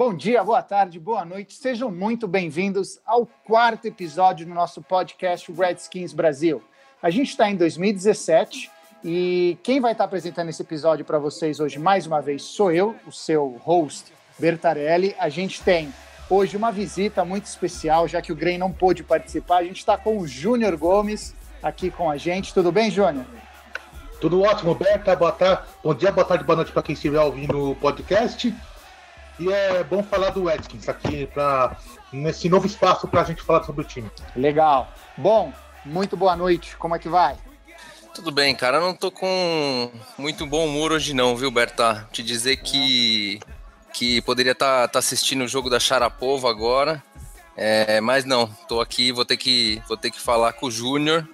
Bom dia, boa tarde, boa noite. Sejam muito bem-vindos ao quarto episódio do nosso podcast Redskins Brasil. A gente está em 2017 e quem vai estar apresentando esse episódio para vocês hoje, mais uma vez, sou eu, o seu host, Bertarelli. A gente tem hoje uma visita muito especial, já que o Grey não pôde participar. A gente está com o Júnior Gomes aqui com a gente. Tudo bem, Júnior? Tudo ótimo, Berta. Boa tarde. Bom dia, boa tarde, boa noite para quem estiver ouvindo o podcast. E é bom falar do Redskins aqui pra, nesse novo espaço para a gente falar sobre o time. Legal. Bom, muito boa noite. Como é que vai? Tudo bem, cara. Eu não tô com muito bom humor hoje não, viu, Berta? Te dizer que que poderia estar assistindo o jogo da Sharapova agora, é, mas não. Tô aqui, vou ter que vou ter que falar com o Júnior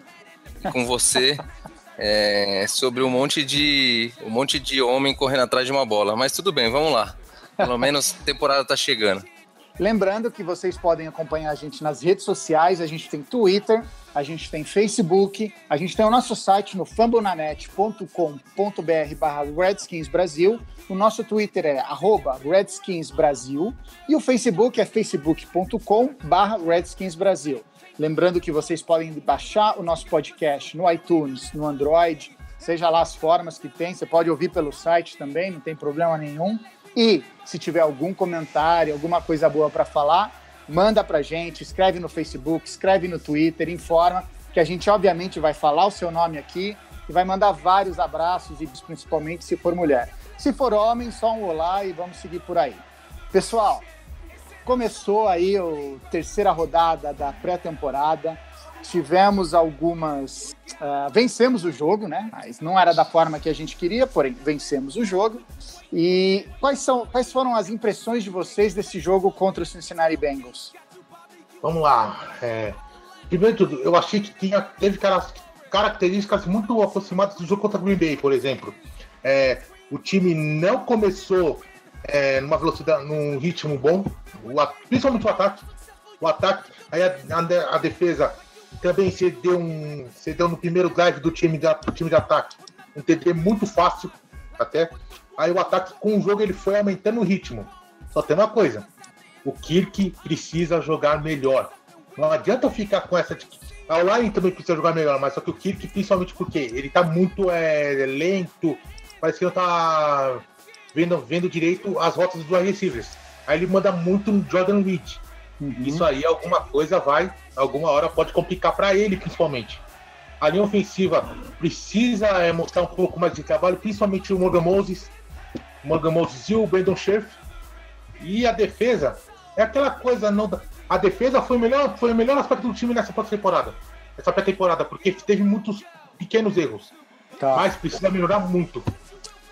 e com você é, sobre um monte de um monte de homem correndo atrás de uma bola. Mas tudo bem, vamos lá. Pelo menos a temporada tá chegando. Lembrando que vocês podem acompanhar a gente nas redes sociais, a gente tem Twitter, a gente tem Facebook, a gente tem o nosso site no fambonanet.com.br barra Redskins Brasil, o nosso Twitter é arroba Redskins Brasil e o Facebook é facebook.com barra Redskins Brasil. Lembrando que vocês podem baixar o nosso podcast no iTunes, no Android, seja lá as formas que tem, você pode ouvir pelo site também, não tem problema nenhum. E se tiver algum comentário, alguma coisa boa para falar, manda para gente, escreve no Facebook, escreve no Twitter, informa que a gente obviamente vai falar o seu nome aqui e vai mandar vários abraços e principalmente se for mulher. Se for homem, só um olá e vamos seguir por aí. Pessoal, começou aí a terceira rodada da pré-temporada. Tivemos algumas. ah, vencemos o jogo, né? Mas não era da forma que a gente queria, porém, vencemos o jogo. E quais, são, quais foram as impressões de vocês desse jogo contra o Cincinnati Bengals? Vamos lá. é, primeiro de tudo, eu achei que tinha, teve cara- características muito aproximadas do jogo contra o Green Bay, por exemplo. É, o time não começou é, numa velocidade, num ritmo bom, o principalmente o ataque. O ataque, aí a, a- a defesa também cedeu, um, cedeu no primeiro drive do time, de, a- do time de ataque. Um TD muito fácil, até. Aí o ataque, com o jogo, ele foi aumentando o ritmo. Só tem uma coisa: o Kirk precisa jogar melhor. Não adianta ficar com essa. de A Line também precisa jogar melhor, mas só que o Kirk, principalmente porque ele tá muito é, lento, parece que não tá vendo, vendo direito as rotas dos wide receivers. Aí ele manda muito no Jordan Reed. Isso aí, alguma coisa vai, alguma hora pode complicar para ele, principalmente. A linha ofensiva precisa é, mostrar um pouco mais de trabalho, principalmente o Morgan Moses, o Morgan Moses e o Brandon Scherf. E a defesa é aquela coisa não a defesa foi o melhor foi o melhor aspecto do time nessa temporada essa pré-temporada porque teve muitos pequenos erros Tá. mas precisa melhorar muito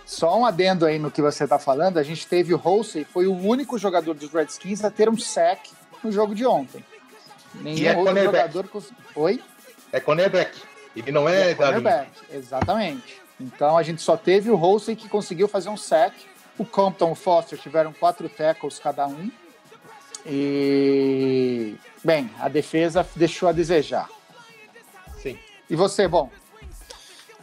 Só um adendo aí no que você está falando, a gente teve o Halsey, foi o único jogador dos Redskins a ter um sack no jogo de ontem. Nenhum E é outro jogador... cons- Oi? é cornerback ele não é, é cornerback, exatamente. Então a gente só teve o Halsey que conseguiu fazer um sack. O Compton e o Foster tiveram quatro tackles cada um. E, bem, a defesa deixou a desejar. sim E você, bom?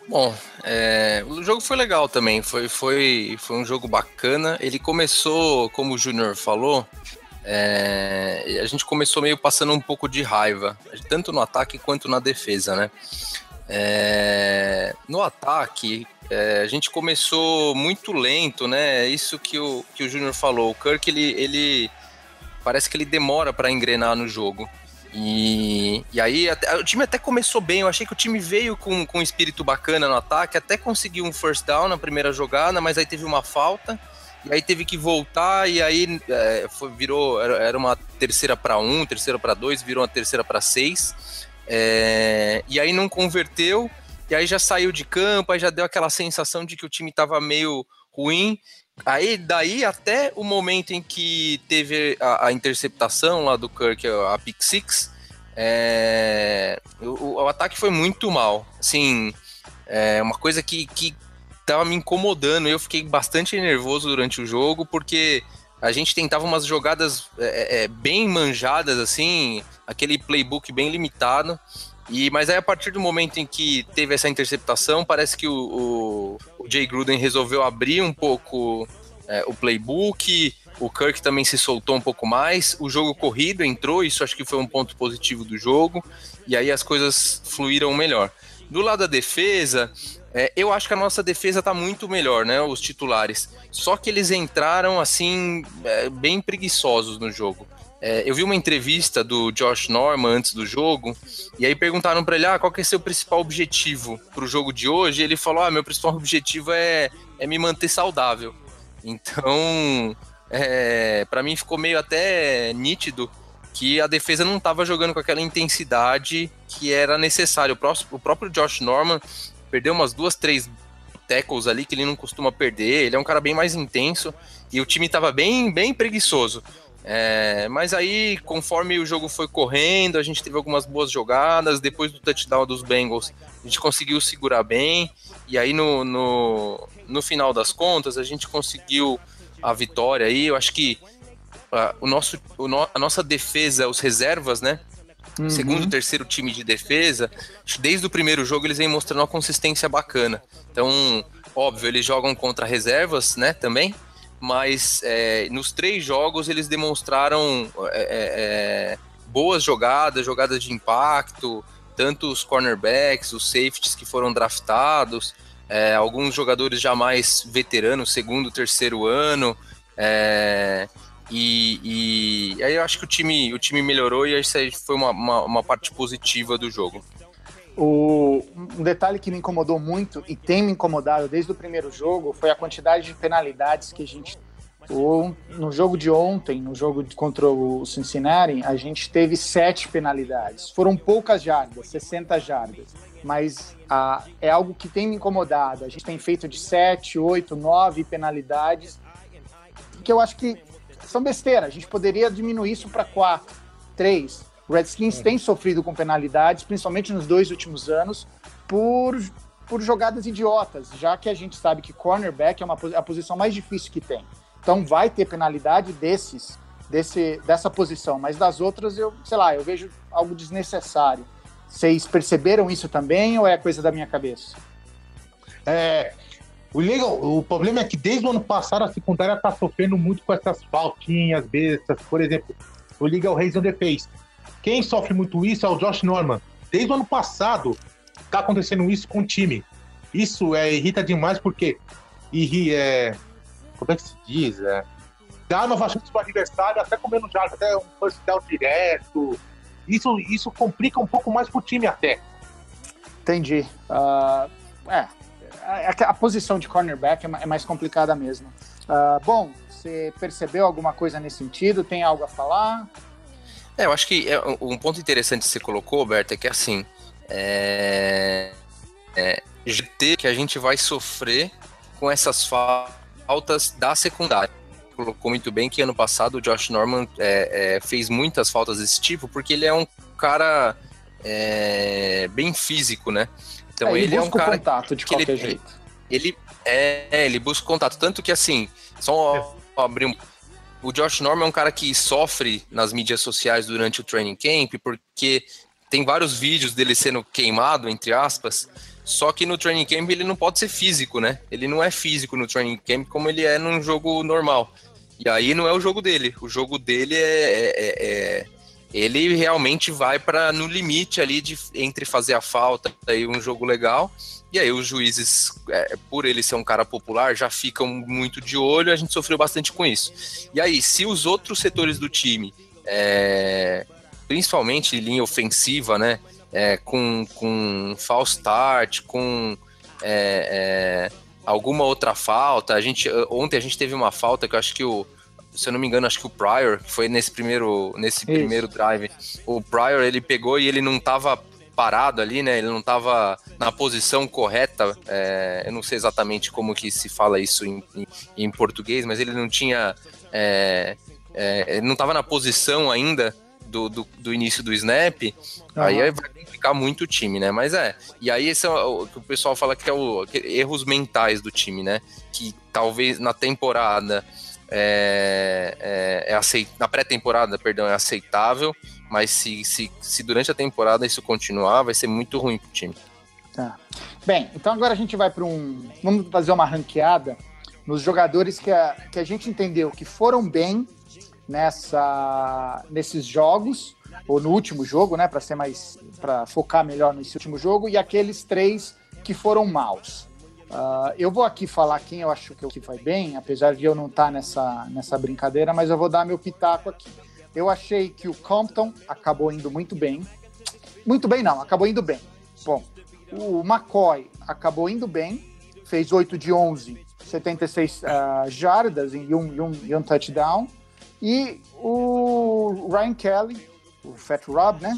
Bom, é, o jogo foi legal também, foi, foi, foi um jogo bacana. Ele começou, como o Júnior falou, é, a gente começou meio passando um pouco de raiva, tanto no ataque quanto na defesa, né? É, no ataque, é, a gente começou muito lento, né? Isso que o, que o Júnior falou. O Kirk, ele, ele parece que ele demora para engrenar no jogo. E, e aí até- o time até começou bem, eu achei que o time veio com, com um espírito bacana no ataque, até conseguiu um first down na primeira jogada, mas aí teve uma falta, e aí teve que voltar, e aí é, foi- virou, era, uma terceira para um, terceira para dois, virou uma terceira para seis, é, e aí não converteu, e aí já saiu de campo, aí já deu aquela sensação de que o time tava meio ruim. Aí, daí até o momento em que teve a, a interceptação lá do Kirk, a pick six, é, o, o, ataque foi muito mal. Assim, é uma coisa que, que tava me incomodando. Eu fiquei bastante nervoso durante o jogo, porque a gente tentava umas jogadas é, é, bem manjadas, assim, aquele playbook bem limitado. E, mas aí, a partir do momento em que teve essa interceptação, parece que o, o, o Jay Gruden resolveu abrir um pouco é, o playbook, o Kirk também se soltou um pouco mais, o jogo corrido entrou, isso acho que foi um ponto positivo do jogo, e aí as coisas fluíram melhor. Do lado da defesa, é, eu acho que a nossa defesa tá muito melhor, né? Os titulares. Só que eles entraram assim, é, bem preguiçosos no jogo. É, eu vi uma entrevista do Josh Norman antes do jogo, e aí perguntaram para ele: ah, qual que é seu principal objetivo para o jogo de hoje? E ele falou: ah, meu principal objetivo é, é me manter saudável. Então, é, para mim ficou meio até nítido que a defesa não estava jogando com aquela intensidade que era necessário. O, próprio Josh Norman perdeu umas duas, três tackles ali que ele não costuma perder. Ele é um cara bem mais intenso e o time estava bem, bem preguiçoso. É, mas aí, conforme o jogo foi correndo, a gente teve algumas boas jogadas. Depois do touchdown dos Bengals, a gente conseguiu segurar bem. E aí, no, no, no final das contas, a gente conseguiu a vitória aí. Eu acho que uh, o nosso, o no, a nossa defesa, os reservas, né? Uhum. Segundo, terceiro time de defesa, desde o primeiro jogo eles vêm mostrando uma consistência bacana. Então, óbvio, eles jogam contra reservas, né? Também mas é, nos três jogos eles demonstraram é, é, é, boas jogadas, jogadas de impacto, tanto os cornerbacks, os safeties que foram draftados, é, alguns jogadores já mais veteranos, segundo, terceiro ano, é, e, e, aí eu acho que o time, o time melhorou e isso aí foi uma, uma, uma parte positiva do jogo. O, um detalhe que me incomodou muito e tem me incomodado desde o primeiro jogo foi a quantidade de penalidades que a gente. O, no jogo de ontem, no jogo contra o Cincinnati, a gente teve sete penalidades. Foram poucas jardas, 60 jardas. Mas é algo que tem me incomodado. A gente tem feito de sete, oito, nove penalidades, que eu acho que são besteira. A gente poderia diminuir isso para quatro, três o Redskins é. tem sofrido com penalidades, principalmente nos dois últimos anos, por, por jogadas idiotas, já que a gente sabe que cornerback é uma, a posição mais difícil que tem. Então vai ter penalidade desses, desse, dessa posição, mas das outras eu, sei lá, eu vejo algo desnecessário. Vocês perceberam isso também ou é coisa da minha cabeça? É, o, legal, o problema é que desde o ano passado a secundária está sofrendo muito com essas faltinhas bestas. Por exemplo, o Legal Reis on the Face. Quem sofre muito isso é o Josh Norman. Desde o ano passado tá acontecendo isso com o time. Isso é, irrita demais porque e é, como é que se diz? É, dá nova chance pro adversário, até comendo já, até um first down direto. Isso, isso complica um pouco mais pro time até. Entendi. Uh, é, a, a, posição de cornerback é, é mais complicada mesmo. Uh, bom, você percebeu alguma coisa nesse sentido? Tem algo a falar? É, eu acho que é, um ponto interessante que você colocou, Berta, é que assim, é, é, que a gente vai sofrer com essas faltas da secundária. Colocou muito bem que ano passado o Josh Norman é, é, fez muitas faltas desse tipo, porque ele é um cara é, bem físico, né? Então é, ele, ele é um cara contato de qualquer ele, jeito. Ele, é, ele busca contato, tanto que assim, só abrir um o Josh Norman é um cara que sofre nas mídias sociais durante o training camp, porque tem vários vídeos dele sendo queimado, entre aspas, só que no training camp ele não pode ser físico, né? Ele não é físico no training camp como ele é num jogo normal. E aí não é o jogo dele. O jogo dele é, é, é, é ele realmente vai para no limite ali de entre fazer a falta e um jogo legal e aí os juízes, é, por ele ser um cara popular, já ficam muito de olho, a gente sofreu bastante com isso. E aí, se os outros setores do time, é, principalmente linha ofensiva, né, é, com, com false start, com é, é, alguma outra falta, a gente, ontem a gente teve uma falta que eu acho que o, se eu não me engano, acho que o Pryor, que foi nesse primeiro, nesse primeiro drive, o Pryor ele pegou e ele não estava parado ali, né? Ele não estava na posição correta. É, eu não sei exatamente como que se fala isso em, em, em português, mas ele não tinha. É, é, ele não estava na posição ainda do, do, do, início do snap. Uhum. Aí vai complicar muito o time, né? Mas é. E aí esse é o que o pessoal fala que é o que, erros mentais do time, né? Que talvez na temporada é, é, é aceit... na pré-temporada, perdão, é aceitável, mas se, se, se durante a temporada isso continuar, vai ser muito ruim pro time. Tá. Bem, então agora a gente vai para um. Vamos fazer uma ranqueada nos jogadores que a, que a gente entendeu que foram bem nessa, nesses jogos, ou no último jogo, né? Para ser mais. para focar melhor nesse último jogo, e aqueles três que foram maus. Uh, eu vou aqui falar quem eu acho que foi bem, apesar de eu não estar tá nessa, nessa brincadeira, mas eu vou dar meu pitaco aqui. Eu achei que o Compton acabou indo muito bem. Muito bem, não, acabou indo bem. Bom, o McCoy acabou indo bem, fez 8 de 11, 76 uh, jardas em um, um, um touchdown. E o Ryan Kelly, o Fat Rob, né?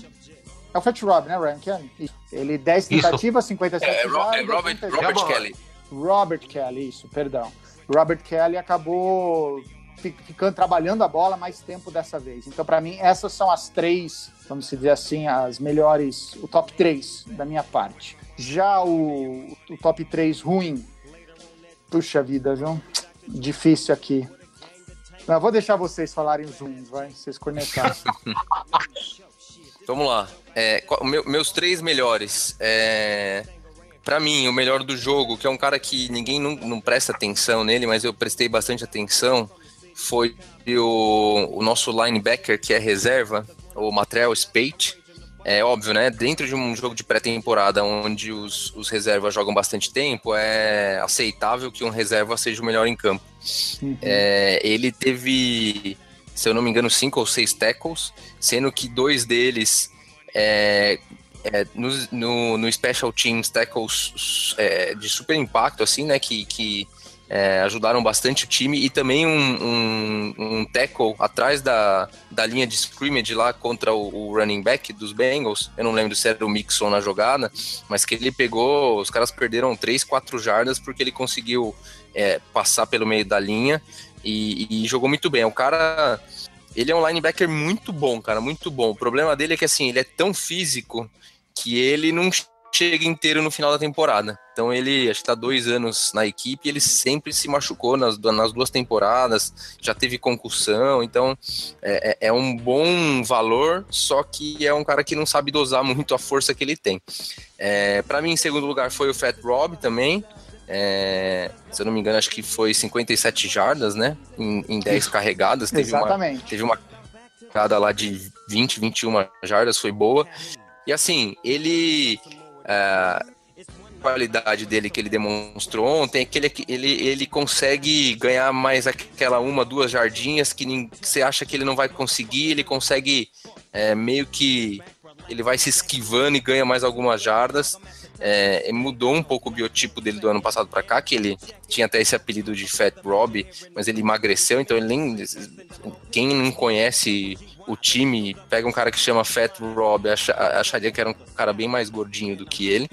É o Fat Rob, né, Ryan Kelly? Ele 10 tentativas, 57 é, é, jardas. É Robert, Robert Kelly. Robert Kelly, isso, perdão. Robert Kelly acabou ficando trabalhando a bola mais tempo dessa vez. Então, para mim, essas são as três, vamos dizer assim, as melhores, o top 3 da minha parte. Já o, o top 3 ruim, puxa vida, viu? Difícil aqui. Não, vou deixar vocês falarem os ruins, vai, vocês conectarem. Vamos lá. É, meus três melhores. É, para mim, o melhor do jogo, que é um cara que ninguém não, não presta atenção nele, mas eu prestei bastante atenção, foi o, o nosso linebacker, que é reserva, o Matrell Spate. É óbvio, né? Dentro de um jogo de pré-temporada onde os, os reservas jogam bastante tempo, é aceitável que um reserva seja o melhor em campo. Uhum. É, ele teve, se eu não me engano, cinco ou seis tackles, sendo que dois deles é, é, no, no, no, Special Teams tackles é, de super impacto, assim, né? Que, que é, ajudaram bastante o time e também um, um, um, tackle atrás da, da linha de scrimmage lá contra o, o, running back dos Bengals. Eu não lembro se era o Mixon na jogada, mas que ele pegou, os caras perderam 3, 4 jardas porque ele conseguiu é, passar pelo meio da linha e, e jogou muito bem. O cara, ele é um linebacker muito bom, cara, muito bom. O problema dele é que assim, ele é tão físico que ele não chega inteiro no final da temporada. Então ele, acho que tá dois anos na equipe, ele sempre se machucou nas, nas duas temporadas, já teve concussão, então é, é, é um bom valor, só que é um cara que não sabe dosar muito a força que ele tem. É, para mim, em segundo lugar, foi o Fat Rob também. É, se eu não me engano, acho que foi 57 jardas, né? Em, em 10 carregadas. Teve Exatamente. Uma, teve uma carregada lá de 20, 21 jardas, foi boa. E assim, ele a qualidade dele que ele demonstrou ontem é que ele, ele, ele consegue ganhar mais aquela uma, duas jardinhas que você acha que ele não vai conseguir, ele consegue é, meio que ele vai se esquivando e ganha mais algumas jardas. É, mudou um pouco o biotipo dele do ano passado para cá, que ele tinha até esse apelido de Fat Rob, mas ele emagreceu, então ele nem. Quem não conhece o time pega um cara que chama Fat Rob, acharia que era um cara bem mais gordinho do que ele.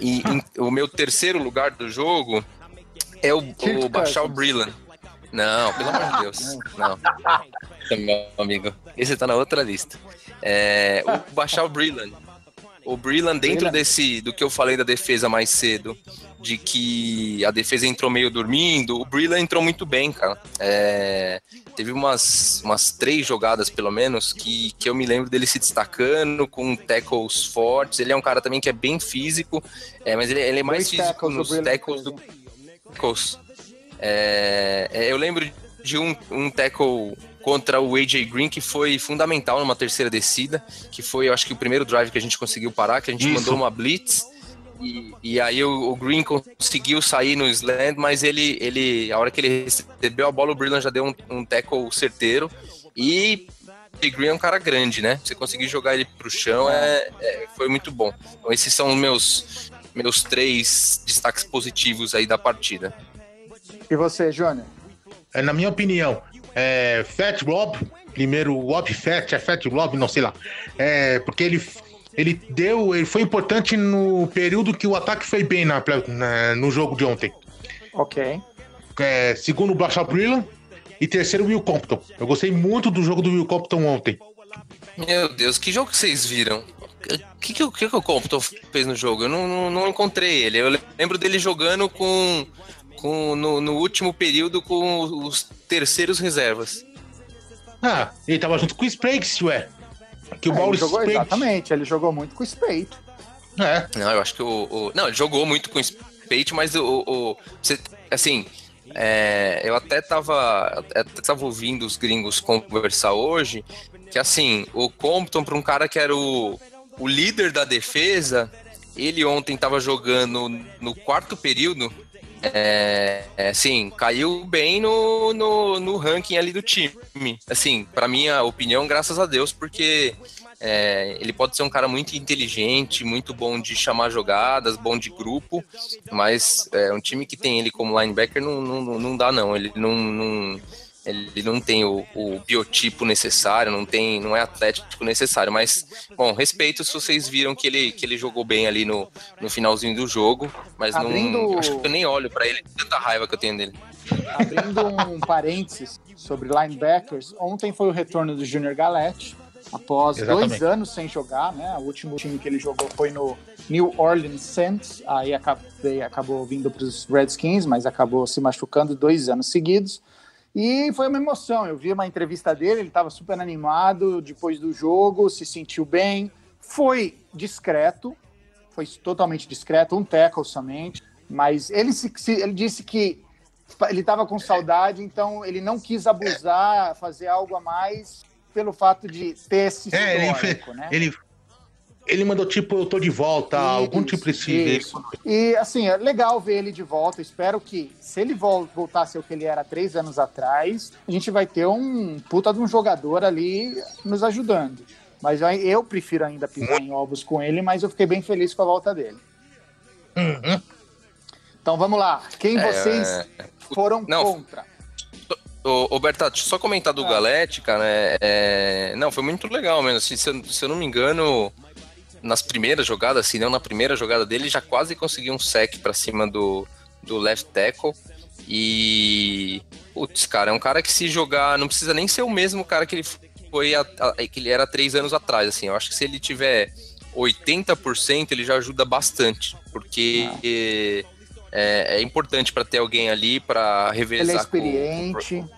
E em, o meu terceiro lugar do jogo é o, o Bachal Brillan. Não, pelo amor de Deus. Não. Meu amigo. Esse tá na outra lista. É, o Bachal Brillan. O Brillan, dentro desse do que eu falei da defesa mais cedo, de que a defesa entrou meio dormindo, o Brillan entrou muito bem, cara. É, teve umas, umas três jogadas, pelo menos, que, que eu me lembro dele se destacando com tackles fortes. Ele é um cara também que é bem físico, é, mas ele, ele é mais Dois físico nos tackles do tackles. É, é, eu lembro de um, um tackle contra o AJ Green, que foi fundamental numa terceira descida, que foi, eu acho que o primeiro drive que a gente conseguiu parar, que a gente Isso. mandou uma blitz, e, e aí o, o, Green conseguiu sair no slant, mas ele, ele, a hora que ele recebeu a bola, o Brillan já deu um, um tackle certeiro, e o Green é um cara grande, né? Você conseguir jogar ele pro chão é, é, foi muito bom. Então esses são os meus, meus três destaques positivos aí da partida. E você, Jônia? É, na minha opinião, é, Fat Rob, primeiro Rob Fat, é Fat Rob, não sei lá, é, porque ele ele deu, ele foi importante no período que o ataque foi bem na, na no jogo de ontem. Ok. É, segundo o Brillan e terceiro o Will Compton. Eu gostei muito do jogo do Will Compton ontem. Meu Deus, que jogo que vocês viram? O que, que, que, que o Compton fez no jogo? Eu não, não, não, encontrei ele. Eu lembro dele jogando com, com no, no último período com os terceiros reservas. Ah, ele tava junto com o Spragues, ué. Que o é, Mauro jogou, Exatamente, ele jogou muito com o Spade. É. Não, eu acho que o, o, Não, ele jogou muito com o Spade, mas o. o você, assim, é, eu até tava, até tava ouvindo os gringos conversar hoje, que assim, o Compton, para um cara que era o, o líder da defesa, ele ontem tava jogando no quarto período, é, é, assim, caiu bem no, no, no, ranking ali do time. Assim, para minha opinião, graças a Deus, porque é, ele pode ser um cara muito inteligente, muito bom de chamar jogadas, bom de grupo, mas é, um time que tem ele como linebacker não, não, não dá, não. Ele não, não ele não tem o, o, biotipo necessário, não tem, não é atlético necessário, mas bom, respeito se vocês viram que ele, que ele jogou bem ali no, no finalzinho do jogo, mas Abrindo... não, acho que eu nem olho para ele, tanta raiva que eu tenho dele. Abrindo um parênteses sobre linebackers, ontem foi o retorno do Junior Galete, após Exatamente. dois anos sem jogar, né? O último time que ele jogou foi no New Orleans Saints, aí acabou, acabou vindo para os Redskins, mas acabou se machucando dois anos seguidos. E foi uma emoção. Eu vi uma entrevista dele, ele estava super animado depois do jogo, se sentiu bem. Foi discreto, foi totalmente discreto, um tackle somente. Mas ele, se, ele disse que ele estava com saudade, então ele não quis abusar, fazer algo a mais pelo fato de ter esse é, histórico, ele, né? Ele ele mandou tipo, eu tô de volta, isso, algum tipo de. Isso. E assim, é legal ver ele de volta. Espero que, se ele voltar a ser o que ele era três anos atrás, a gente vai ter um puta de um jogador ali nos ajudando. Mas eu prefiro ainda pisar em ovos com ele, mas eu fiquei bem feliz com a volta dele. Uhum. Então vamos lá. Quem é, vocês é... foram Não, contra? Ô, Bertato, só comentar do ah. Galete, cara, é, é, não, foi muito legal mesmo. Assim, se, eu, se eu não me engano, nas primeiras jogadas, se não na primeira jogada dele, já quase conseguiu um sec para cima do, do left tackle. E. Putz, cara, é um cara que se jogar. Não precisa nem ser o mesmo cara que ele foi. A, a, que ele era três anos atrás. Assim, eu acho que se ele tiver 80%, ele já ajuda bastante. Porque. Ah. É, é, importante para ter alguém ali para revezar. Ele é experiente. Com,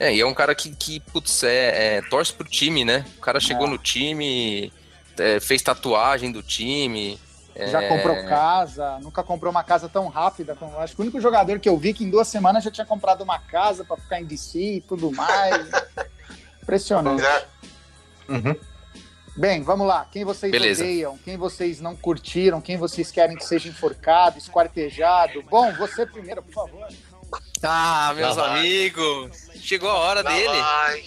é, e é um cara que, que putz, é, é torce pro time, né? O cara chegou é. no time, é, fez tatuagem do time. Já é... comprou casa, nunca comprou uma casa tão rápida. Como, acho que o único jogador que eu vi que em duas semanas já tinha comprado uma casa para ficar em DC e tudo mais. Impressionante. Uhum. Bem, vamos lá. Quem vocês Beleza. odeiam? Quem vocês não curtiram? Quem vocês querem que seja enforcado, esquartejado? Bom, você primeiro, por favor. Ah, meus amigos. Chegou a hora Lá dele. Vai.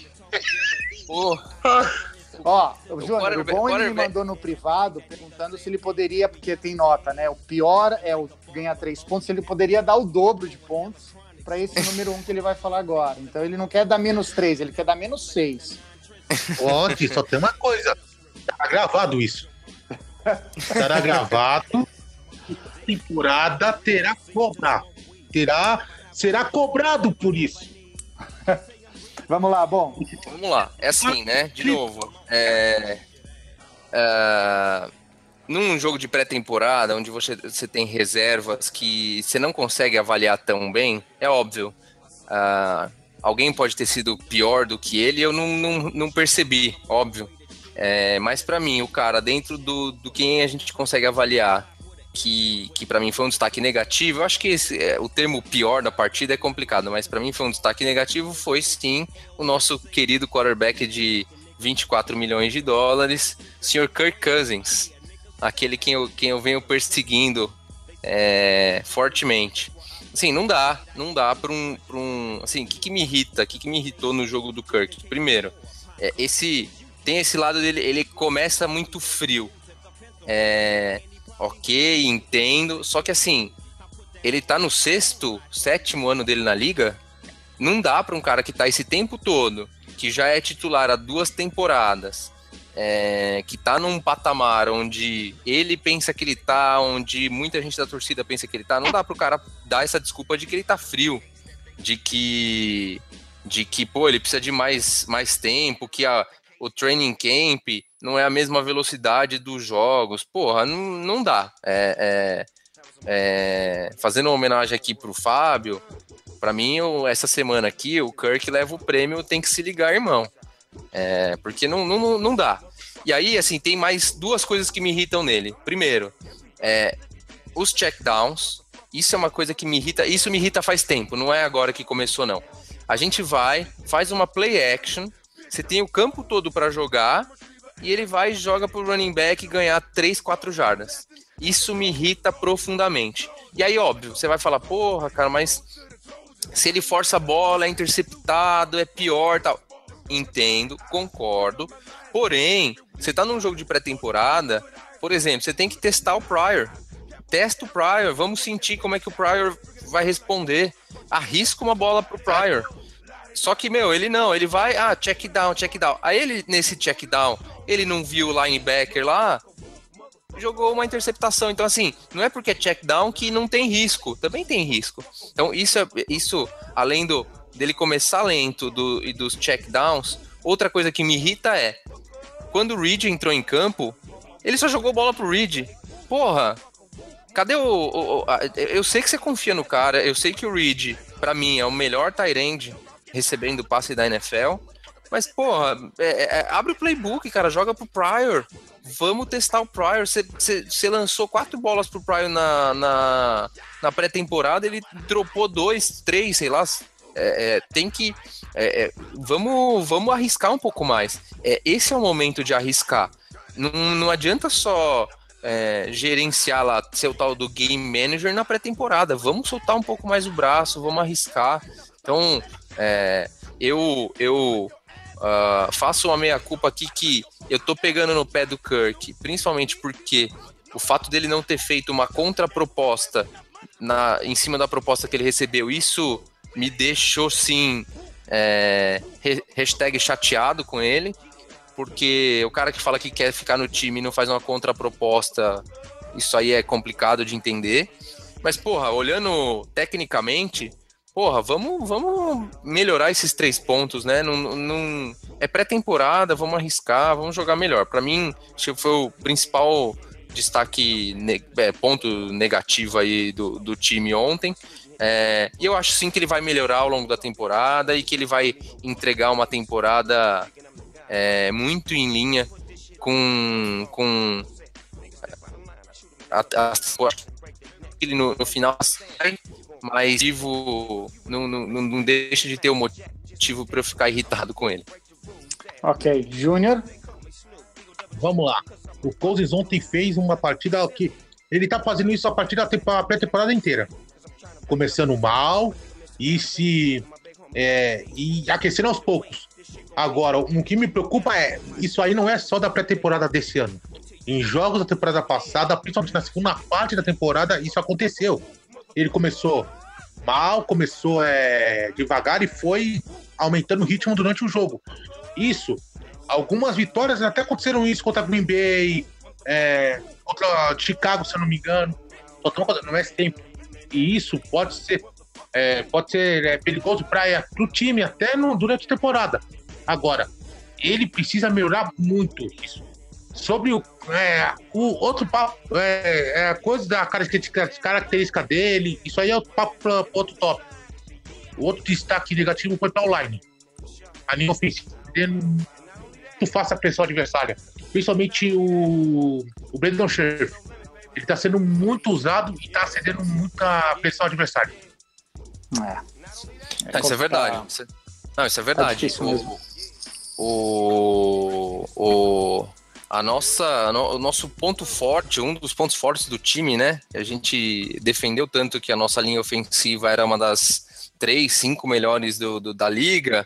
Pô. Ó, o Júnior, o bom ele me mandou no privado perguntando se ele poderia, porque tem nota, né? O pior é o ganhar três pontos, se ele poderia dar o dobro de pontos para esse número um que ele vai falar agora. Então ele não quer dar menos três, ele quer dar menos seis. Pode, só tem uma coisa. Tá gravado isso. Estará gravado. Temporada terá cobrar. Terá, será cobrado por isso. Vamos lá, bom. Vamos lá. É assim, né? De novo. É, é, num jogo de pré-temporada, onde você, você tem reservas que você não consegue avaliar tão bem, é óbvio. Uh, alguém pode ter sido pior do que ele, eu não, não, não percebi, óbvio. É, mas para mim, o cara, dentro do, do quem a gente consegue avaliar, que, que para mim foi um destaque negativo. Eu acho que esse, é, o termo pior da partida é complicado, mas para mim foi um destaque negativo. Foi sim o nosso querido quarterback de 24 milhões de dólares, senhor Kirk Cousins, aquele quem eu, quem eu venho perseguindo é, fortemente. Assim, não dá, não dá para um, um. Assim, o que, que me irrita? O que, que me irritou no jogo do Kirk? Primeiro, é, esse tem esse lado dele, ele começa muito frio. É, ok, entendo. Só que assim, ele tá no sexto, sétimo ano dele na liga. Não dá para um cara que tá esse tempo todo, que já é titular há duas temporadas, é, que tá num patamar onde ele pensa que ele tá, onde muita gente da torcida pensa que ele tá, não dá pro cara dar essa desculpa de que ele tá frio, de que de que, pô, ele precisa de mais, mais tempo, que a, o training camp não é a mesma velocidade dos jogos. Porra, não, não dá. É, é, é, fazendo uma homenagem aqui pro Fábio, para mim, eu, essa semana aqui, o Kirk leva o prêmio, tem que se ligar, irmão. É, porque não, não, não dá. E aí, assim, tem mais duas coisas que me irritam nele. Primeiro, é, os checkdowns. Isso é uma coisa que me irrita. Isso me irrita faz tempo, não é agora que começou, não. A gente vai, faz uma play action, você tem o campo todo para jogar, e ele vai e joga pro running back ganhar 3, 4 jardas. Isso me irrita profundamente. E aí, óbvio, você vai falar, porra, cara, mas se ele força a bola, é interceptado, é pior tal. Entendo, concordo. Porém, você tá num jogo de pré-temporada, por exemplo, você tem que testar o Prior. Testa o Prior, vamos sentir como é que o Prior vai responder. Arrisca uma bola pro Prior. Só que, meu, ele não, ele vai, ah, check down, check down. Aí ele, nesse check down, ele não viu o linebacker lá, jogou uma interceptação. Então, assim, não é porque é check down que não tem risco, também tem risco. Então, isso, é, isso além do, dele começar lento do, e dos check downs, outra coisa que me irrita é, quando o Reed entrou em campo, ele só jogou bola pro Reed. Porra, cadê o, o, o a, eu sei que você confia no cara, eu sei que o Reed, para mim, é o melhor tight end recebendo passe da NFL. Mas, porra, é, é, é, abre o playbook, cara, joga pro Pryor. Vamos testar o Pryor. Você lançou quatro bolas pro Pryor na, na, na pré-temporada, ele dropou dois, três, sei lá. É, é tem que. É, vamos, vamos arriscar um pouco mais. esse é o momento de arriscar. Não, não adianta só gerenciar lá, seu tal do game manager na pré-temporada. Vamos soltar um pouco mais o braço, vamos arriscar. Então, é, eu eu uh, faço uma meia-culpa aqui que eu tô pegando no pé do Kirk, principalmente porque o fato dele não ter feito uma contraproposta na, em cima da proposta que ele recebeu, isso me deixou sim é, chateado com ele, porque o cara que fala que quer ficar no time e não faz uma contraproposta, isso aí é complicado de entender. Mas, porra, olhando tecnicamente, porra, vamos, vamos melhorar esses três pontos, né? Não, não, é pré-temporada, vamos arriscar, vamos jogar melhor. Para mim, acho que foi o principal destaque, é, ponto negativo aí do, do time ontem. É, e eu acho sim que ele vai melhorar ao longo da temporada e que ele vai entregar uma temporada é, muito em linha com, com a, a, ele no, no final mas não, não, não deixa de ter um motivo para eu ficar irritado com ele. Ok, Júnior. Vamos lá. O Cousins ontem fez uma partida que ele tá fazendo isso a partir da pré-temporada inteira. Começando mal e se é, e aquecendo aos poucos. Agora, o que me preocupa é isso aí não é só da pré-temporada desse ano. Em jogos da temporada passada, principalmente na segunda parte da temporada, isso aconteceu ele começou mal, começou é, devagar e foi aumentando o ritmo durante o jogo. Isso, algumas vitórias até aconteceram isso contra Green Bay, é, contra Chicago, se eu não me engano, só é esse tempo. E isso pode ser é, pode ser é, perigoso para o time até no, durante a temporada. Agora, ele precisa melhorar muito isso. Sobre o, é, o outro papo, é, é, a coisa da característica, característica dele, isso aí é outro papo para outro tópico. O outro destaque negativo foi para o line. A linha ofensiva muito fácil a pressão adversária. Principalmente o, o Brandon Scherf. Ele está sendo muito usado e está cedendo muita pressão adversária. É. é isso é verdade. Não, isso é verdade. É o, o, o, a nossa, o nosso ponto forte, um dos pontos fortes do time, né? A gente defendeu tanto que a nossa linha ofensiva era uma das três, cinco melhores do, do da liga.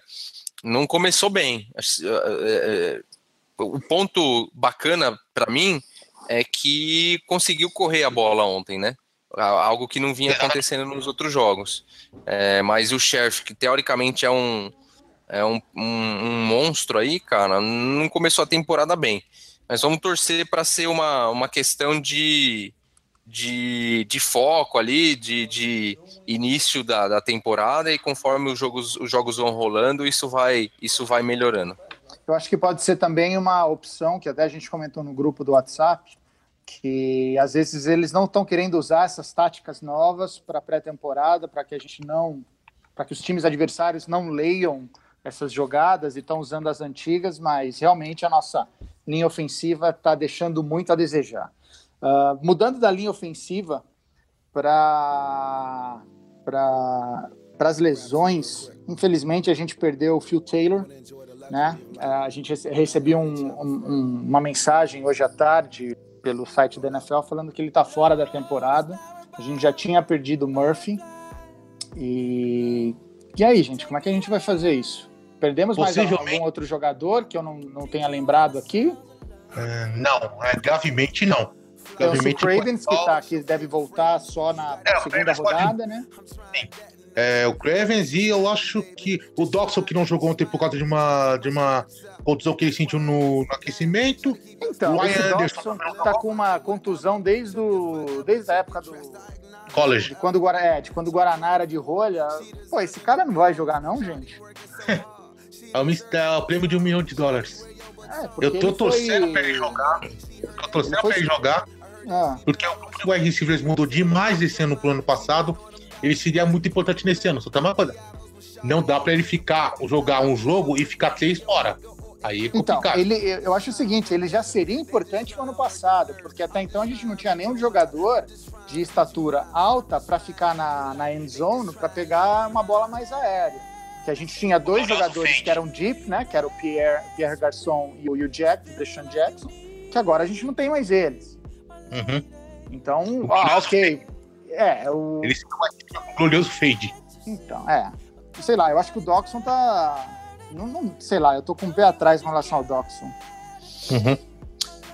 Não começou bem. É, é, o ponto bacana para mim é que conseguiu correr a bola ontem, né? Algo que não vinha acontecendo nos outros jogos. É, mas o Sheriff, que teoricamente é um, é um, um, um monstro aí, cara, não começou a temporada bem. Mas vamos torcer para ser uma, uma questão de, de, de foco ali, de, de início da, da temporada, e conforme os jogos, os jogos vão rolando, isso vai, isso vai melhorando. Eu acho que pode ser também uma opção, que até a gente comentou no grupo do WhatsApp, que às vezes eles não estão querendo usar essas táticas novas para pré-temporada, para que a gente não, para que os times adversários não leiam essas jogadas e estão usando as antigas, mas realmente a nossa linha ofensiva está deixando muito a desejar. Uh, mudando da linha ofensiva para para as lesões, infelizmente a gente perdeu o Phil Taylor, né? Uh, a gente recebeu um, um, uma mensagem hoje à tarde pelo site da NFL falando que ele está fora da temporada. A gente já tinha perdido o Murphy. E, e aí, gente, como é que a gente vai fazer isso? Perdemos mais algum outro jogador que eu não, não tenha lembrado aqui? Uh, não, é, gravemente não. Tem o Cravens, que, tá, que deve voltar só na é, segunda rodada, pode... né? Sim. É, o Cravens e eu acho que o Doxon que não jogou ontem por causa de uma, de uma contusão que ele sentiu no, no aquecimento. Então, o Anderson tá com uma contusão desde, o, desde a época do college. De quando, é, de quando o Guaraná era de rolha. Pô, esse cara não vai jogar não, gente? é, o, é o prêmio de um milhão de dólares. É, eu tô torcendo foi... pra ele jogar. Tô torcendo foi... pra ele jogar. Ah. Porque o grupo de wide receivers mudou demais esse ano pro ano passado. Ele seria muito importante nesse ano. Só tem uma coisa. Não dá para ele ficar, jogar um jogo e ficar três fora. Aí é então, ele, eu acho o seguinte, ele já seria importante no ano passado, porque até então a gente não tinha nenhum jogador de estatura alta para ficar na, na end zone para pegar uma bola mais aérea. Que a gente tinha dois jogadores que eram deep, né? Que era o Pierre, Pierre Garçon e o Hugh Jack, o Deshaun Jackson, que agora a gente não tem mais eles. Uhum. Então, ah, ok. É, o. Eles estão um glorioso fade. Então, é. Sei lá, eu acho que o Doxon tá. Não, não, sei lá, eu tô com o pé atrás em relação ao Doxon. Uhum.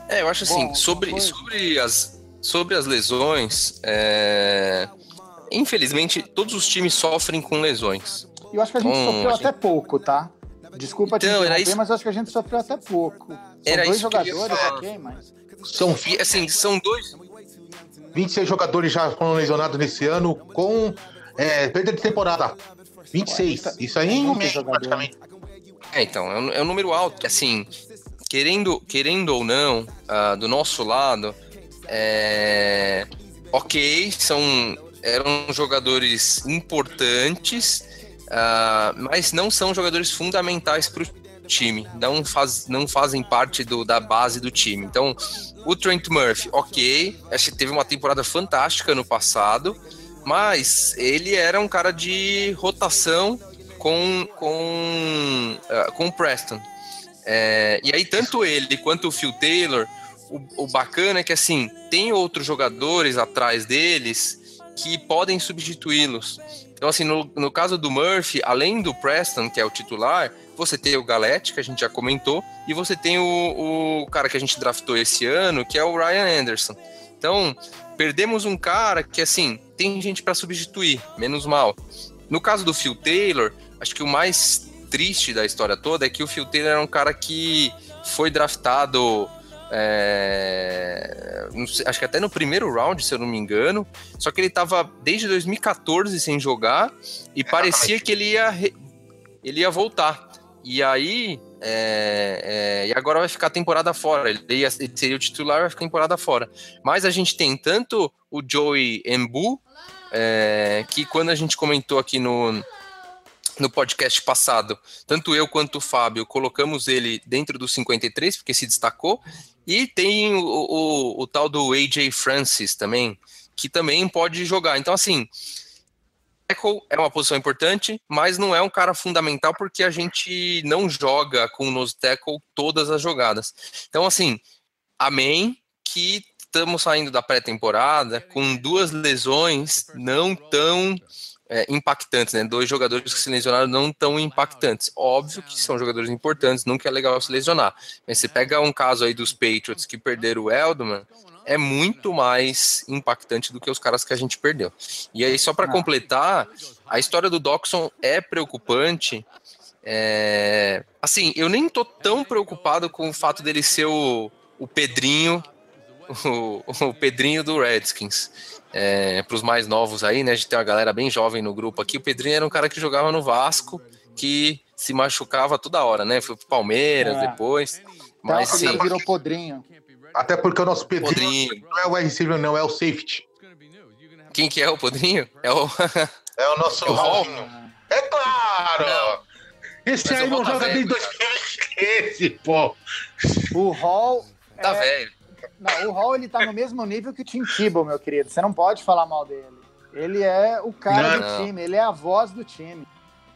É, eu acho assim, Bom, sobre, sobre, as, sobre as lesões, é... infelizmente todos os times sofrem com lesões. Eu acho que a gente sofreu gente... até pouco, tá? Desculpa então, te interromper, isso... mas eu acho que a gente sofreu até pouco. São era dois jogadores, ok, mas... São, assim, são dois... 26 jogadores já foram lesionados nesse ano com é, perda de temporada. 26. Isso aí em meio, praticamente. É, então, é um, é um, número alto, que assim, querendo, querendo ou não, uh, do nosso lado, é, ok, são, eram jogadores importantes, uh, mas não são jogadores fundamentais para o time, não, faz, não fazem parte do, da base do time. Então, o Trent Murphy, ok, teve uma temporada fantástica no passado, mas ele era um cara de rotação com, com, uh, com o Preston. É, e aí, tanto ele quanto o Phil Taylor, o, o bacana é que assim, tem outros jogadores atrás deles que podem substituí-los. Então, assim, no, no caso do Murphy, além do Preston, que é o titular, você tem o Galete, que a gente já comentou, e você tem o, o cara que a gente draftou esse ano, que é o Ryan Anderson. Então, perdemos um cara que, assim, tem gente para substituir, menos mal. No caso do Phil Taylor, acho que o mais triste da história toda é que o Phil Taylor era um cara que foi draftado. É, sei, acho que até no primeiro round, se eu não me engano. Só que ele estava desde 2014 sem jogar e parecia que ele ia, ele ia voltar. E aí, é, é, e agora vai ficar a temporada fora. Ele, ia, ele seria o titular, vai ficar a temporada fora. Mas a gente tem tanto o Joey Embu, é, que quando a gente comentou aqui no, no podcast passado, tanto eu quanto o Fábio colocamos ele dentro dos 53, porque se destacou. E tem o, o, o tal do AJ Francis também, que também pode jogar. Então, assim, tackle é uma posição importante, mas não é um cara fundamental porque a gente não joga com o nose tackle todas as jogadas. Então, assim, amém que estamos saindo da pré-temporada com duas lesões não tão é, impactantes, né? Dois jogadores que se lesionaram não tão impactantes. Óbvio que são jogadores importantes, nunca é legal se lesionar. Mas você pega um caso aí dos Patriots que perderam o Eldman, é muito mais impactante do que os caras que a gente perdeu. E aí, só para completar, a história do Doxon é preocupante É, assim, eu nem tô tão preocupado com o fato dele ser o, o Pedrinho, o, o Pedrinho do Redskins. É, para os mais novos aí, né? A gente tem uma galera bem jovem no grupo aqui. O Pedrinho era um cara que jogava no Vasco, que se machucava toda hora, né? Foi pro Palmeiras É. depois. Mas Mas ele sim, virou podrinho. Até porque o nosso Pedrinho Podrinho. não é o receiver, não, é o safety. Quem que é o Podrinho? É o. É o nosso É o Hall? Raulzinho. É claro! Esse Mas aí não tá joga desde 2013, pô. O Hall. tá é- velho. Não, o Hall ele tá no mesmo nível que o Tim Tebow, meu querido. Você não pode falar mal dele. Ele é o cara Não, do não. time, ele é a voz do time.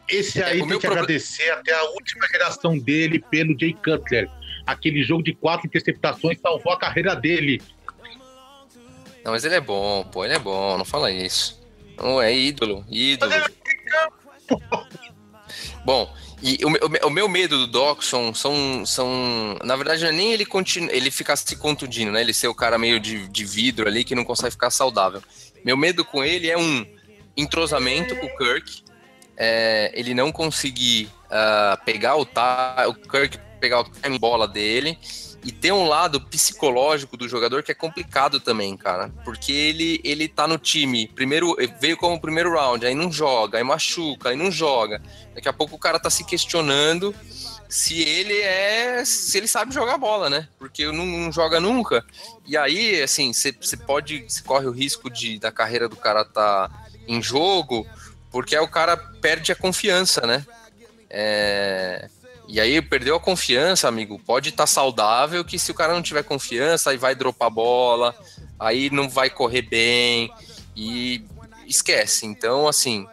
Esse É, aí o tem que agradecer até a última geração dele pelo Jay Cutler. Aquele jogo de quatro interceptações salvou a carreira dele. Não, mas ele é bom, pô, ele é bom, não fala isso. Não é ídolo, ídolo. Bom, e o, meu- o o meu medo do Doxon são, são. Na verdade, não é nem ele continu, ele ficar se contundindo, né? Ele ser o cara meio de, de vidro ali que não consegue ficar saudável. Meu medo com ele é um entrosamento com o Kirk. é, ele não conseguir ah, pegar o, o Kirk pegar o time bola dele e tem um lado psicológico do jogador que é complicado também, cara. Porque ele, ele tá no time, primeiro veio como primeiro round, aí não joga, aí machuca, aí não joga. Daqui a pouco o cara tá se questionando se ele é. se ele sabe jogar bola, né? Porque não, não joga nunca. E aí, assim, você pode. Você corre o risco de da carreira do cara tá em jogo, porque aí o cara perde a confiança, né? É, e aí perdeu a confiança, amigo. Pode estar saudável, que se o cara não tiver confiança, aí vai dropar bola, aí não vai correr bem e esquece. Então, assim,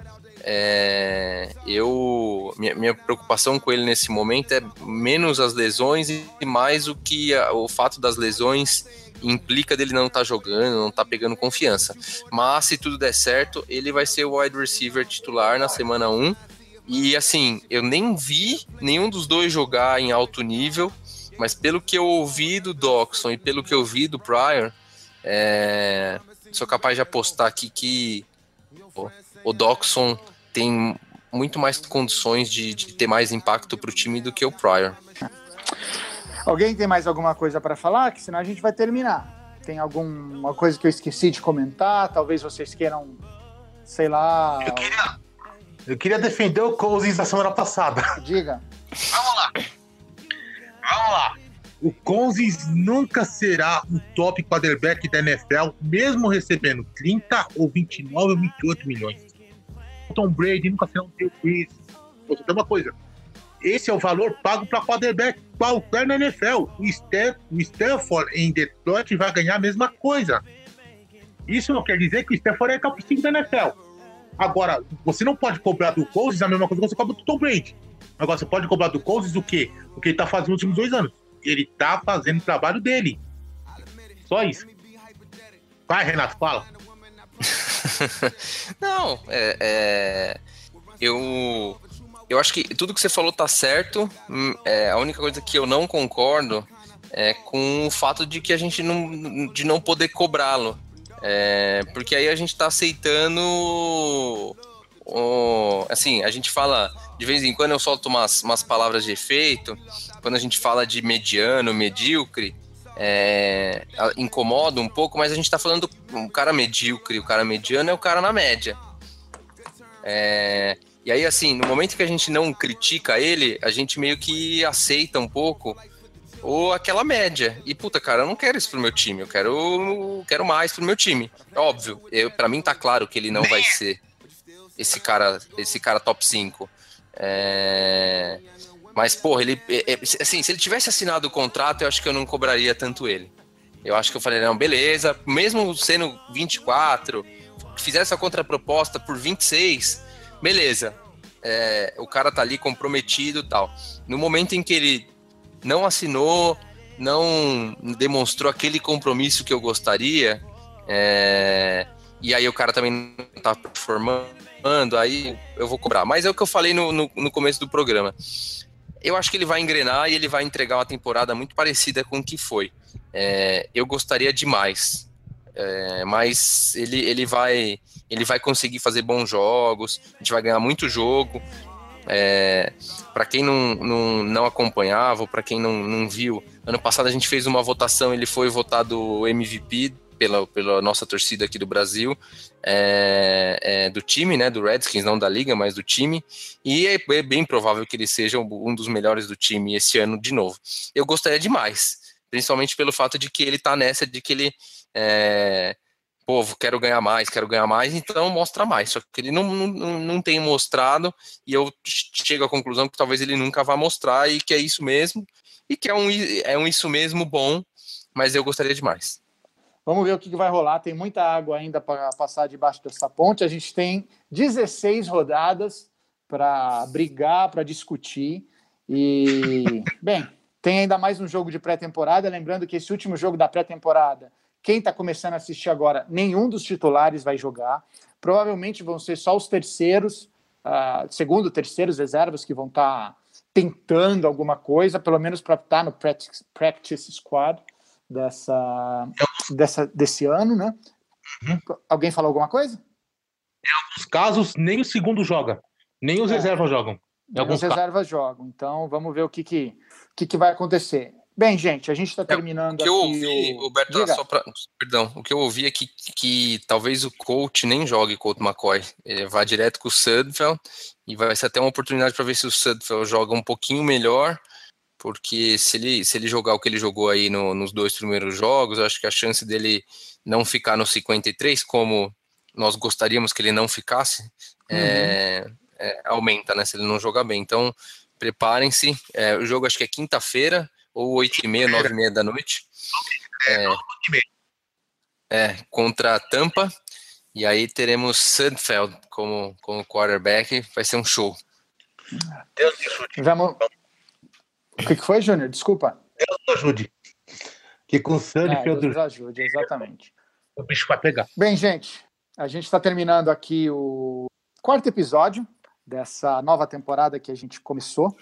é, eu minha, minha preocupação com ele nesse momento é menos as lesões e mais o que a- o fato das lesões implica dele não estar jogando, não estar pegando confiança. Mas se tudo der certo, ele vai ser o wide receiver titular na semana 1. E assim, eu nem vi nenhum dos dois jogar em alto nível, mas pelo que eu ouvi do Doxon e pelo que eu vi do Pryor, é, sou capaz de apostar aqui que o, o Doxon tem muito mais condições de, de ter mais impacto para o time do que o Pryor. Alguém tem mais alguma coisa para falar? Que senão a gente vai terminar. Tem alguma coisa que eu esqueci de comentar? Talvez vocês queiram, sei lá, Eu queria, eu queria defender o Cousins da semana passada. diga. Vamos lá. Vamos lá. O Cousins nunca será o top quarterback da NFL, mesmo recebendo 30 ou 29 ou 28 milhões. O Tom Brady nunca será um Drew Brees. Vou uma coisa. Esse é o valor pago para quarterback qualquer na NFL. O, Stan, o Stanford em Detroit vai ganhar a mesma coisa. Isso não quer dizer que o Stanford é top 5 da NFL. Agora, você não pode cobrar do Cousins a mesma coisa que você cobra do Tom Brady. Agora, você pode cobrar do Cousins o quê? O que ele tá fazendo nos últimos dois anos. Ele tá fazendo o trabalho dele. Só isso. Vai, Renato, fala. Não, é, é, eu eu acho que tudo que você falou tá certo. Hum, é, a única coisa que eu não concordo é com o fato de que a gente não de não poder cobrá-lo, É, porque aí a gente tá aceitando o- assim, a gente fala de vez em quando eu solto umas, umas palavras de efeito. Quando a gente fala de mediano, medíocre, é, incomoda um pouco, mas a gente tá falando um cara medíocre, o cara mediano é o cara na média. É, e aí, assim, no momento que a gente não critica ele, a gente meio que aceita um pouco ou aquela média. E puta, cara, eu não quero isso pro meu time, eu quero, quero mais pro meu time. Óbvio, eu, para mim tá claro que ele não vai ser esse cara, esse cara top 5. É, mas, porra, ele. é- é- assim, se ele tivesse assinado o contrato, eu acho que eu não cobraria tanto ele. Eu acho que eu falei, não, beleza, mesmo sendo 24, fizesse a contraproposta por 26, beleza. É, o cara tá ali comprometido e tal. No momento em que ele não assinou, não demonstrou aquele compromisso que eu gostaria, é, e aí o cara também não tá performando, aí eu vou cobrar. Mas é o que eu falei no, no, no começo do programa. Eu acho que ele vai engrenar e ele vai entregar uma temporada muito parecida com o que foi. É, eu gostaria demais. É, mas ele, ele vai ele vai conseguir fazer bons jogos, a gente vai ganhar muito jogo. É, para quem não, não, não acompanhava, ou para quem não, não viu, ano passado a gente fez uma votação, ele foi votado MVP pela, pela nossa torcida aqui do Brasil, é, é, do time, né, do Redskins, não da liga, mas do time, e é, é, bem provável que ele seja um dos melhores do time esse ano de novo. Eu gostaria demais, principalmente pelo fato de que ele tá nessa, de que ele é, povo, quero ganhar mais, quero ganhar mais, então mostra mais. Só que ele não, não, não tem mostrado, e eu chego à conclusão que talvez ele nunca vá mostrar, e que é isso mesmo, e que é um, é um isso mesmo bom, mas eu gostaria de mais. Vamos ver o que vai rolar. Tem muita água ainda para passar debaixo dessa ponte. A gente tem 16 rodadas para brigar, para discutir. E, bem, tem ainda mais um jogo de pré-temporada. Lembrando que esse último jogo da pré-temporada quem está começando a assistir agora, nenhum dos titulares vai jogar. Provavelmente vão ser só os terceiros, uh, segundo, terceiros reservas que vão estar tá tentando alguma coisa, pelo menos para estar tá no practice, practice squad dessa, dessa, desse ano, né? Uhum. Alguém falou alguma coisa? Em alguns casos, nem o segundo joga, nem os é. reservas jogam. Em alguns reservas jogam. Então, vamos ver o que, que, que, que vai acontecer. Bem, gente, a gente está é, terminando o que eu ouvi, o... Roberto, só pra, perdão, o que eu ouvi é que, que talvez o coach nem jogue Colt McCoy, ele vá direto com o Sudfeld e vai ser até uma oportunidade para ver se o Sudfeld joga um pouquinho melhor, porque se ele, se ele jogar o que ele jogou aí no, nos dois primeiros jogos, acho que a chance dele não ficar no 53, como nós gostaríamos que ele não ficasse, uhum. é, é, aumenta, né, se ele não jogar bem. Então, preparem-se, é, o jogo acho que é quinta-feira, ou 8 e meia, 9 e meia da noite. É, é, contra a Tampa. E aí teremos Sudfeld como, como quarterback. Vai ser um show. Deus te ajude. Vamos... O que, foi, Júnior? Desculpa. Deus te ajude. Que com Sudfeld... É, Deus ajude, exatamente. O bicho vai pegar. Bem, gente, a gente está terminando aqui o quarto episódio dessa nova temporada que a gente começou.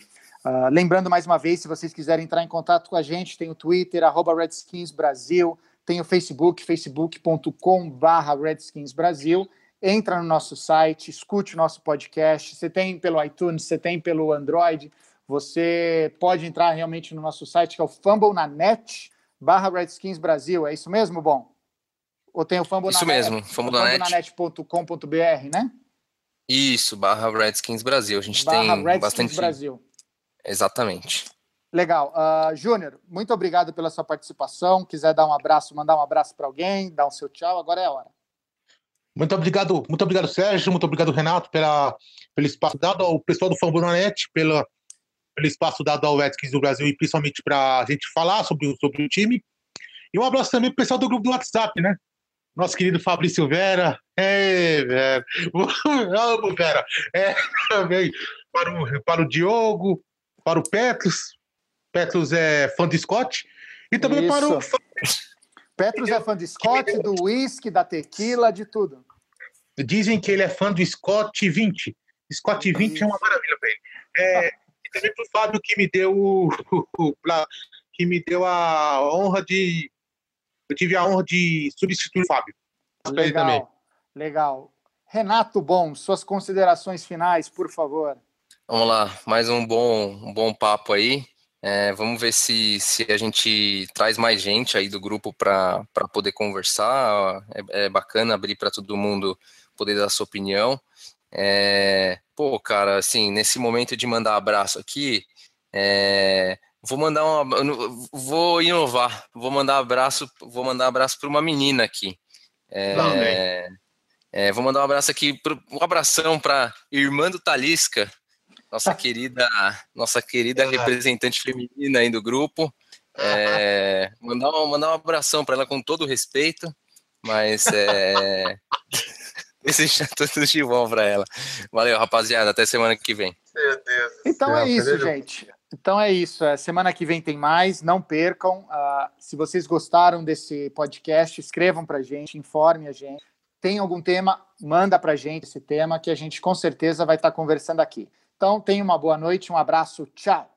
Uh, lembrando mais uma vez, se vocês quiserem entrar em contato com a gente, tem o Twitter, arroba Redskins Brasil, tem o Facebook, facebook.com.br Redskins Brasil. Entra no nosso site, escute o nosso podcast. Você tem pelo iTunes, você tem pelo Android. Você pode entrar realmente no nosso site, que é o Fumble na net, barra Redskins Brasil. É isso mesmo, bom? Ou tem o Fumble isso na mesmo, net, Fumble na net. net.com.br, né? Isso, barra Redskins Brasil. A gente barra tem Redskins bastante... Brasil. Exatamente. Legal. Uh, Júnior, muito obrigado pela sua participação. Quiser dar um abraço, mandar um abraço para alguém, dar um seu tchau, agora é a hora. Muito obrigado, muito obrigado, Sérgio, muito obrigado, Renato, pela, pelo espaço dado ao pessoal do Fambonanet, pela, pelo espaço dado ao Redskins do Brasil e principalmente para a gente falar sobre, sobre o time. E um abraço também para o pessoal do grupo do WhatsApp, né? Nosso querido Fabrício Vera. É, Vera. Amo, Vera. É, também. Para o, para o Diogo, para o Petros. Petros é fã de Scott. E também Isso. para o. Petros é fã de Scott, do whisky, da tequila, de tudo. Dizem que ele é fã do Scott 20. Scott 20 Isso. é uma maravilha para ele. É, e também para o Fábio que me deu que me deu a honra de eu tive a honra de substituir o Fábio. Legal, legal. Renato Bom, suas considerações finais, por favor. Vamos lá, mais um bom, um bom papo aí. É, vamos ver se, se a gente traz mais gente aí do grupo para poder conversar. É, é bacana abrir para todo mundo poder dar sua opinião. É, pô, cara, assim, nesse momento de mandar abraço aqui, é, vou mandar uma, vou inovar, vou mandar abraço, vou mandar abraço para uma menina aqui. É, é, vou mandar um abraço aqui, um abração para irmã do Talisca, nossa querida, nossa querida representante feminina aí do grupo. É, mandar, um, mandar um abração para ela com todo respeito, mas é, desejar tudo de bom para ela. Valeu, rapaziada, até semana que vem. Meu Deus. Então é isso, gente. Então é isso. É, semana que vem tem mais. Não percam. Uh, se vocês gostaram desse podcast, escrevam para a gente, informe a gente. Tem algum tema, manda para a gente esse tema que a gente com certeza vai estar tá conversando aqui. Então, tenha uma boa noite, um abraço, tchau.